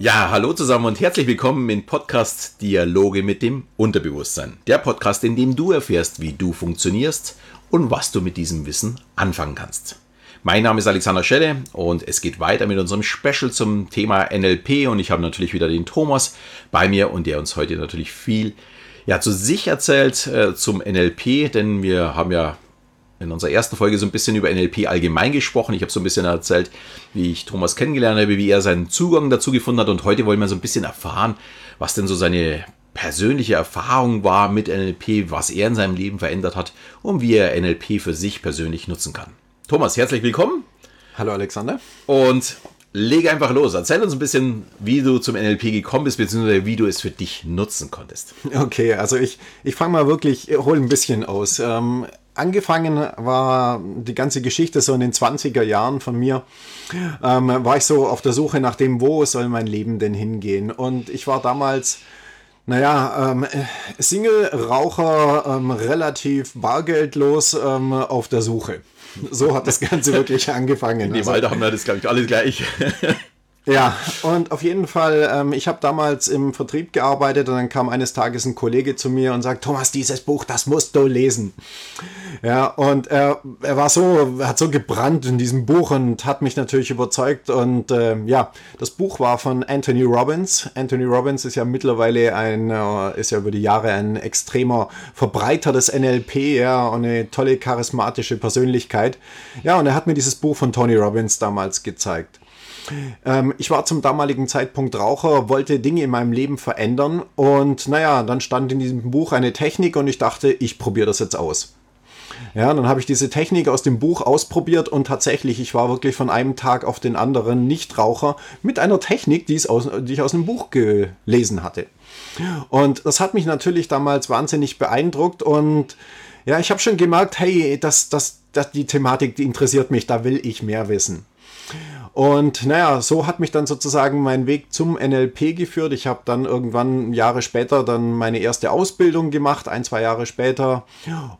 Ja, hallo zusammen und herzlich willkommen im Podcast Dialoge mit dem Unterbewusstsein. Der Podcast, in dem du erfährst, wie du funktionierst und was du mit diesem Wissen anfangen kannst. Mein Name ist Alexander Schelle und es geht weiter mit unserem Special zum Thema NLP und ich habe natürlich wieder den Thomas bei mir und der uns heute natürlich viel ja, zu sich erzählt äh, zum NLP, denn wir haben ja in unserer ersten Folge so ein bisschen über NLP allgemein gesprochen. Ich habe so ein bisschen erzählt, wie ich Thomas kennengelernt habe, wie er seinen Zugang dazu gefunden hat. Und heute wollen wir so ein bisschen erfahren, was denn so seine persönliche Erfahrung war mit NLP, was er in seinem Leben verändert hat und wie er NLP für sich persönlich nutzen kann. Thomas, herzlich willkommen. Hallo Alexander. Und lege einfach los. Erzähl uns ein bisschen, wie du zum NLP gekommen bist, beziehungsweise wie du es für dich nutzen konntest. Okay, also ich, ich fange mal wirklich, hole ein bisschen aus. Ähm, angefangen war die ganze Geschichte so in den 20er Jahren von mir, ähm, war ich so auf der Suche nach dem, wo soll mein Leben denn hingehen. Und ich war damals, naja, ähm, Single-Raucher, ähm, relativ bargeldlos ähm, auf der Suche. So hat das Ganze wirklich angefangen. In dem also, Alter haben wir das, glaube ich, alle gleich. Ja, und auf jeden Fall, ähm, ich habe damals im Vertrieb gearbeitet und dann kam eines Tages ein Kollege zu mir und sagt, Thomas, dieses Buch, das musst du lesen. Ja, und er, er war so, er hat so gebrannt in diesem Buch und hat mich natürlich überzeugt. Und äh, ja, das Buch war von Anthony Robbins. Anthony Robbins ist ja mittlerweile ein, äh, ist ja über die Jahre ein extremer Verbreiter des NLP, ja, und eine tolle charismatische Persönlichkeit. Ja, und er hat mir dieses Buch von Tony Robbins damals gezeigt. Ähm, ich war zum damaligen Zeitpunkt Raucher, wollte Dinge in meinem Leben verändern und naja, dann stand in diesem Buch eine Technik und ich dachte, ich probiere das jetzt aus. Ja, dann habe ich diese Technik aus dem Buch ausprobiert und tatsächlich, ich war wirklich von einem Tag auf den anderen Nichtraucher mit einer Technik, die, ich aus dem Buch gelesen hatte. Und das hat mich natürlich damals wahnsinnig beeindruckt und ja, ich habe schon gemerkt, hey, das, das, das, die Thematik, die interessiert mich, da will ich mehr wissen. Und naja, so hat mich dann sozusagen mein Weg zum NLP geführt. Ich habe dann irgendwann Jahre später dann meine erste Ausbildung gemacht, ein, zwei Jahre später.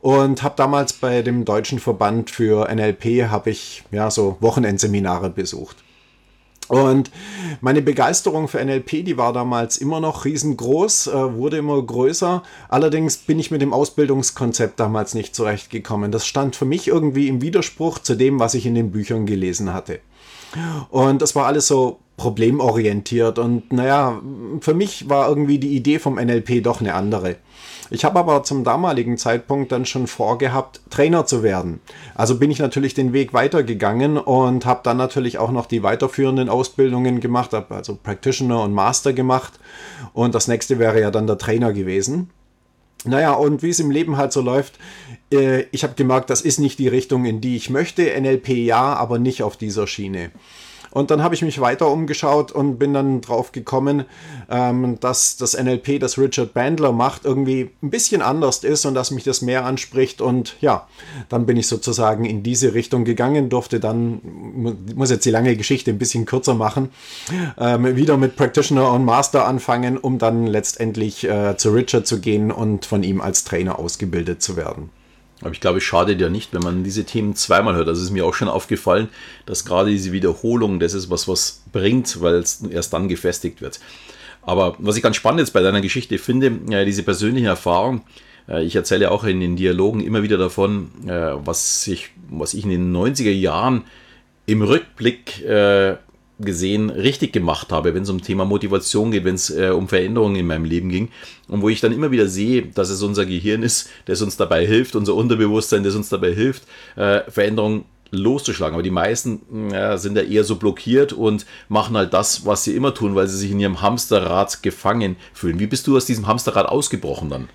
Und habe damals bei dem Deutschen Verband für NLP, habe ich ja so Wochenendseminare besucht. Und meine Begeisterung für NLP, die war damals immer noch riesengroß, äh, wurde immer größer. Allerdings bin ich mit dem Ausbildungskonzept damals nicht zurechtgekommen. Das stand für mich irgendwie im Widerspruch zu dem, was ich in den Büchern gelesen hatte. Und das war alles so problemorientiert. Und naja, für mich war irgendwie die Idee vom NLP doch eine andere. Ich habe aber zum damaligen Zeitpunkt dann schon vorgehabt, Trainer zu werden. Also bin ich natürlich den Weg weitergegangen und habe dann natürlich auch noch die weiterführenden Ausbildungen gemacht, habe also Practitioner und Master gemacht. Und das nächste wäre ja dann der Trainer gewesen. Naja, und wie es im Leben halt so läuft, äh, ich habe gemerkt, das ist nicht die Richtung, in die ich möchte. NLP ja, aber nicht auf dieser Schiene. Und dann habe ich mich weiter umgeschaut und bin dann drauf gekommen, ähm, dass das NLP, das Richard Bandler macht, irgendwie ein bisschen anders ist und dass mich das mehr anspricht. Und ja, dann bin ich sozusagen in diese Richtung gegangen, durfte dann, muss jetzt die lange Geschichte ein bisschen kürzer machen, ähm, wieder mit Practitioner und Master anfangen, um dann letztendlich äh, zu Richard zu gehen und von ihm als Trainer ausgebildet zu werden. Aber ich glaube, es schadet ja nicht, wenn man diese Themen zweimal hört. Das ist mir auch schon aufgefallen, dass gerade diese Wiederholung, das ist was, was bringt, weil es erst dann gefestigt wird. Aber was ich ganz spannend jetzt bei deiner Geschichte finde, ja, diese persönliche Erfahrung, äh, ich erzähle auch in den Dialogen immer wieder davon, äh, was ich, was ich in den 90er Jahren im Rückblick äh, gesehen richtig gemacht habe, wenn es um Thema Motivation geht, wenn es äh, um Veränderungen in meinem Leben ging und wo ich dann immer wieder sehe, dass es unser Gehirn ist, das uns dabei hilft, unser Unterbewusstsein, das uns dabei hilft, äh, Veränderungen loszuschlagen. Aber die meisten äh, sind ja eher so blockiert und machen halt das, was sie immer tun, weil sie sich in ihrem Hamsterrad gefangen fühlen. Wie bist du aus diesem Hamsterrad ausgebrochen dann?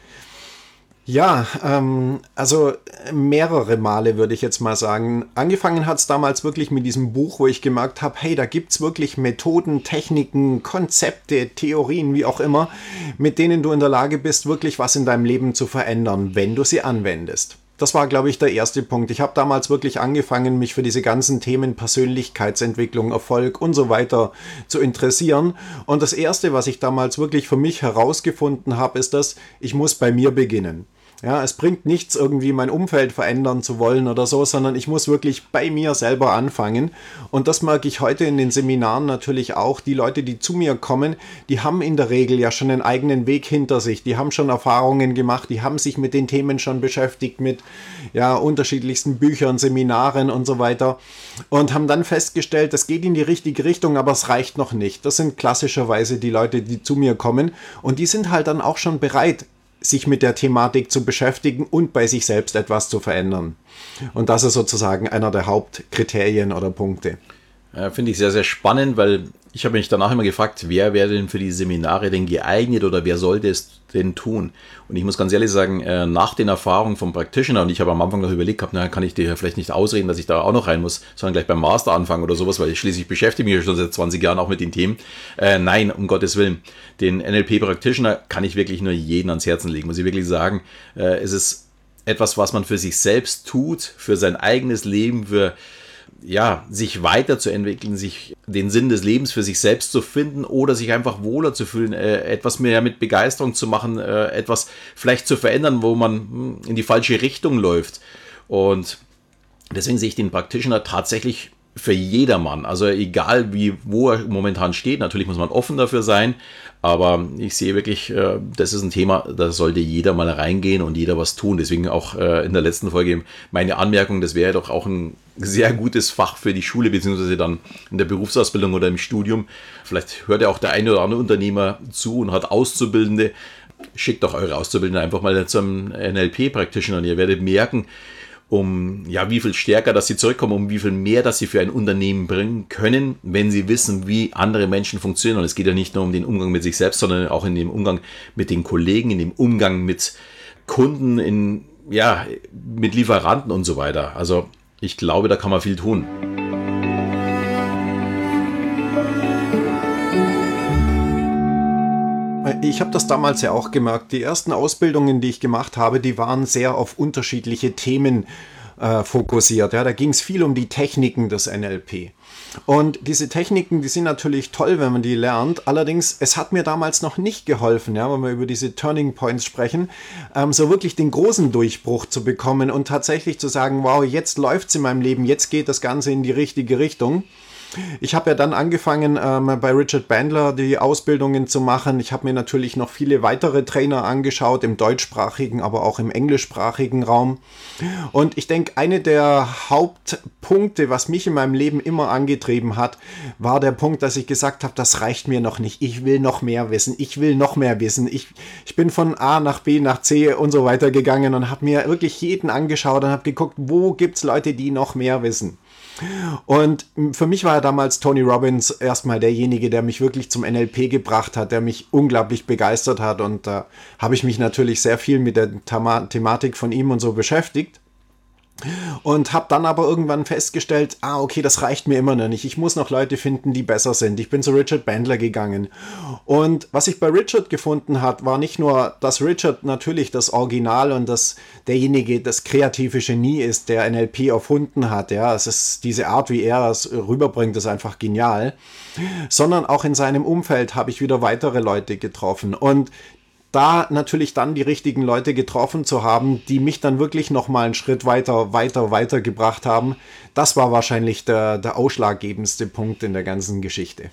Ja, ähm, also mehrere Male würde ich jetzt mal sagen. Angefangen hat es damals wirklich mit diesem Buch, wo ich gemerkt habe, hey, da gibt es wirklich Methoden, Techniken, Konzepte, Theorien, wie auch immer, mit denen du in der Lage bist, wirklich was in deinem Leben zu verändern, wenn du sie anwendest das war, glaube ich, der erste Punkt. Ich habe damals wirklich angefangen, mich für diese ganzen Themen Persönlichkeitsentwicklung, Erfolg und so weiter zu interessieren. Und das Erste, was ich damals wirklich für mich herausgefunden habe, ist, dass ich muss bei mir beginnen. Ja, es bringt nichts, irgendwie mein Umfeld verändern zu wollen oder so, sondern ich muss wirklich bei mir selber anfangen. Und das merke ich heute in den Seminaren natürlich auch. Die Leute, die zu mir kommen, die haben in der Regel ja schon einen eigenen Weg hinter sich. Die haben schon Erfahrungen gemacht, die haben sich mit den Themen schon beschäftigt, mit ja, unterschiedlichsten Büchern, Seminaren und so weiter. Und haben dann festgestellt, das geht in die richtige Richtung, aber es reicht noch nicht. Das sind klassischerweise die Leute, die zu mir kommen. Und die sind halt dann auch schon bereit, sich mit der Thematik zu beschäftigen und bei sich selbst etwas zu verändern. Und das ist sozusagen einer der Hauptkriterien oder Punkte. Ja, Finde ich sehr, sehr spannend, weil ich habe mich danach immer gefragt, wer wäre denn für die Seminare denn geeignet oder wer sollte es denn tun? Und ich muss ganz ehrlich sagen, äh, nach den Erfahrungen vom Practitioner, und ich habe am Anfang noch überlegt gehabt, na, kann ich dir vielleicht nicht ausreden, dass ich da auch noch rein muss, sondern gleich beim Master anfangen oder sowas, weil ich schließlich beschäftige mich schon seit 20 Jahren auch mit den Themen. Äh, nein, um Gottes Willen. Den NLP Practitioner kann ich wirklich nur jeden ans Herzen legen, muss ich wirklich sagen. Äh, es ist etwas, was man für sich selbst tut, für sein eigenes Leben, für ja, sich weiterzuentwickeln, sich den Sinn des Lebens für sich selbst zu finden oder sich einfach wohler zu fühlen, äh, etwas mehr mit Begeisterung zu machen, äh, etwas vielleicht zu verändern, wo man hm, in die falsche Richtung läuft. Und deswegen sehe ich den Practitioner tatsächlich für jedermann. Also egal wie, wo er momentan steht, natürlich muss man offen dafür sein, aber ich sehe wirklich, äh, das ist ein Thema, da sollte jeder mal reingehen und jeder was tun. Deswegen auch äh, in der letzten Folge meine Anmerkung, das wäre doch auch ein sehr gutes Fach für die Schule, beziehungsweise dann in der Berufsausbildung oder im Studium. Vielleicht hört ja auch der eine oder andere Unternehmer zu und hat Auszubildende. Schickt doch eure Auszubildenden einfach mal zum NLP-Praktischen und ihr werdet merken, um ja, wie viel stärker, dass sie zurückkommen, um wie viel mehr, dass sie für ein Unternehmen bringen können, wenn sie wissen, wie andere Menschen funktionieren. Und es geht ja nicht nur um den Umgang mit sich selbst, sondern auch in dem Umgang mit den Kollegen, in dem Umgang mit Kunden, in, ja, mit Lieferanten und so weiter. Also ich glaube, da kann man viel tun. Ich habe das damals ja auch gemerkt. Die ersten Ausbildungen, die ich gemacht habe, die waren sehr auf unterschiedliche Themen äh, fokussiert. Ja, da ging es viel um die Techniken des NLP. Und diese Techniken, die sind natürlich toll, wenn man die lernt. Allerdings, es hat mir damals noch nicht geholfen, ja, wenn wir über diese Turning Points sprechen, ähm, so wirklich den großen Durchbruch zu bekommen und tatsächlich zu sagen, wow, jetzt läuft es in meinem Leben, jetzt geht das Ganze in die richtige Richtung. Ich habe ja dann angefangen, ähm, bei Richard Bandler die Ausbildungen zu machen. Ich habe mir natürlich noch viele weitere Trainer angeschaut, im deutschsprachigen, aber auch im englischsprachigen Raum. Und ich denke, eine der Hauptpunkte, was mich in meinem Leben immer angetrieben hat, war der Punkt, dass ich gesagt habe, das reicht mir noch nicht. Ich will noch mehr wissen. Ich will noch mehr wissen. Ich, ich bin von A nach B nach C und so weiter gegangen und habe mir wirklich jeden angeschaut und habe geguckt, wo gibt es Leute, die noch mehr wissen. Und für mich war damals Tony Robbins erstmal derjenige, der mich wirklich zum NLP gebracht hat, der mich unglaublich begeistert hat. Und da habe ich mich natürlich sehr viel mit der Thematik von ihm und so beschäftigt. Und habe dann aber irgendwann festgestellt, ah, okay, das reicht mir immer noch nicht. Ich muss noch Leute finden, die besser sind. Ich bin zu Richard Bandler gegangen. Und was ich bei Richard gefunden hat, war nicht nur, dass Richard natürlich das Original und das derjenige, das kreative Genie ist, der NLP erfunden hat. Ja, es ist diese Art, wie er es rüberbringt, ist einfach genial. Sondern auch in seinem Umfeld habe ich wieder weitere Leute getroffen. Und da natürlich dann die richtigen Leute getroffen zu haben, die mich dann wirklich noch mal einen Schritt weiter, weiter, weiter gebracht haben, das war wahrscheinlich der, der ausschlaggebendste Punkt in der ganzen Geschichte.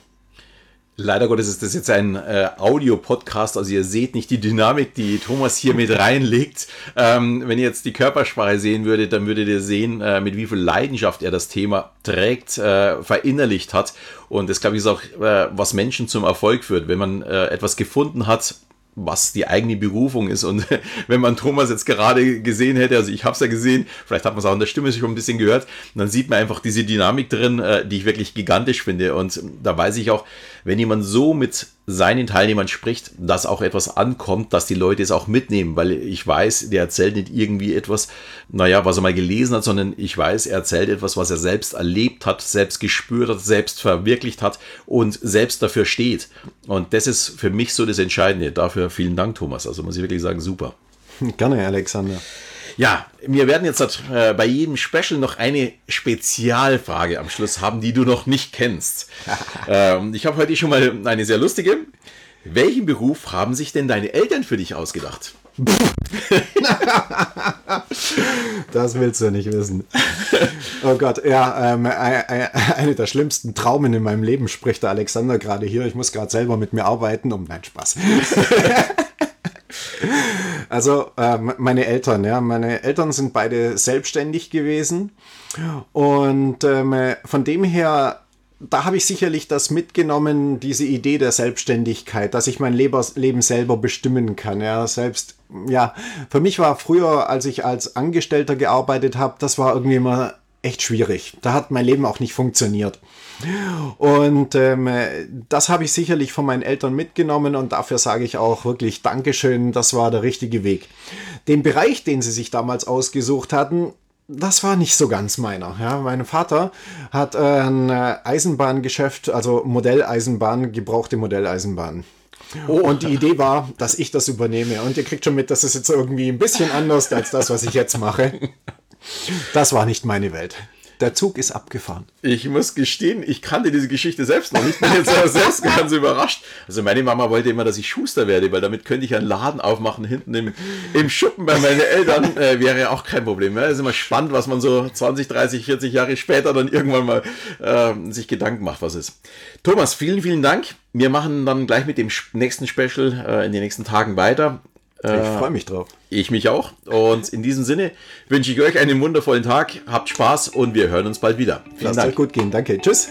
Leider Gottes ist das jetzt ein äh, Audio-Podcast, also ihr seht nicht die Dynamik, die Thomas hier mit reinlegt. Ähm, wenn ihr jetzt die Körpersprache sehen würdet, dann würdet ihr sehen, äh, mit wie viel Leidenschaft er das Thema trägt, äh, verinnerlicht hat. Und das, glaube ich, ist auch, äh, was Menschen zum Erfolg führt. Wenn man äh, etwas gefunden hat, was die eigene Berufung ist. Und wenn man Thomas jetzt gerade gesehen hätte, also ich habe es ja gesehen, vielleicht hat man es auch in der Stimme schon ein bisschen gehört, dann sieht man einfach diese Dynamik drin, äh, die ich wirklich gigantisch finde. Und da weiß ich auch, wenn jemand so mit seinen Teilnehmern spricht, dass auch etwas ankommt, dass die Leute es auch mitnehmen, weil ich weiß, der erzählt nicht irgendwie etwas, naja, was er mal gelesen hat, sondern ich weiß, er erzählt etwas, was er selbst erlebt hat, selbst gespürt hat, selbst verwirklicht hat und selbst dafür steht. Und das ist für mich so das Entscheidende. Dafür vielen Dank, Thomas. Also muss ich wirklich sagen, super. Gerne, Alexander. Ja, wir werden jetzt äh, bei jedem Special noch eine Spezialfrage am Schluss haben, die du noch nicht kennst. ähm, ich habe heute schon mal eine sehr lustige. Welchen Beruf haben sich denn deine Eltern für dich ausgedacht? das willst du nicht wissen. Oh Gott, ja, ähm, eine der schlimmsten Traumen in meinem Leben spricht der Alexander gerade hier. Ich muss gerade selber mit mir arbeiten, um nein Spaß. Also äh, meine Eltern, ja, meine Eltern sind beide selbstständig gewesen und ähm, von dem her da habe ich sicherlich das mitgenommen, diese Idee der Selbstständigkeit, dass ich mein Leben selber bestimmen kann. Ja, selbst, ja, für mich war früher, als ich als Angestellter gearbeitet habe, das war irgendwie immer echt schwierig. Da hat mein Leben auch nicht funktioniert. Und ähm, das habe ich sicherlich von meinen Eltern mitgenommen und dafür sage ich auch wirklich Dankeschön, das war der richtige Weg. Den Bereich, den sie sich damals ausgesucht hatten, das war nicht so ganz meiner. Ja, mein Vater hat ein Eisenbahngeschäft, also Modelleisenbahn, gebrauchte Modelleisenbahn. Oh. Und die Idee war, dass ich das übernehme. Und ihr kriegt schon mit, das ist jetzt irgendwie ein bisschen anders als das, was ich jetzt mache. Das war nicht meine Welt. Der Zug ist abgefahren. Ich muss gestehen, ich kannte diese Geschichte selbst noch nicht. Ich bin jetzt selbst ganz überrascht. Also meine Mama wollte immer, dass ich Schuster werde, weil damit könnte ich einen Laden aufmachen hinten im, im Schuppen bei meinen Eltern. Äh, wäre auch kein Problem. Es ist immer spannend, was man so 20, 30, 40 Jahre später dann irgendwann mal äh, sich Gedanken macht, was ist. Thomas, vielen, vielen Dank. Wir machen dann gleich mit dem nächsten Special äh, in den nächsten Tagen weiter. Ich äh, freue mich drauf. Ich mich auch. Und in diesem Sinne wünsche ich euch einen wundervollen Tag. Habt Spaß und wir hören uns bald wieder. Vielen Lasst Dank. euch gut gehen. Danke. Tschüss.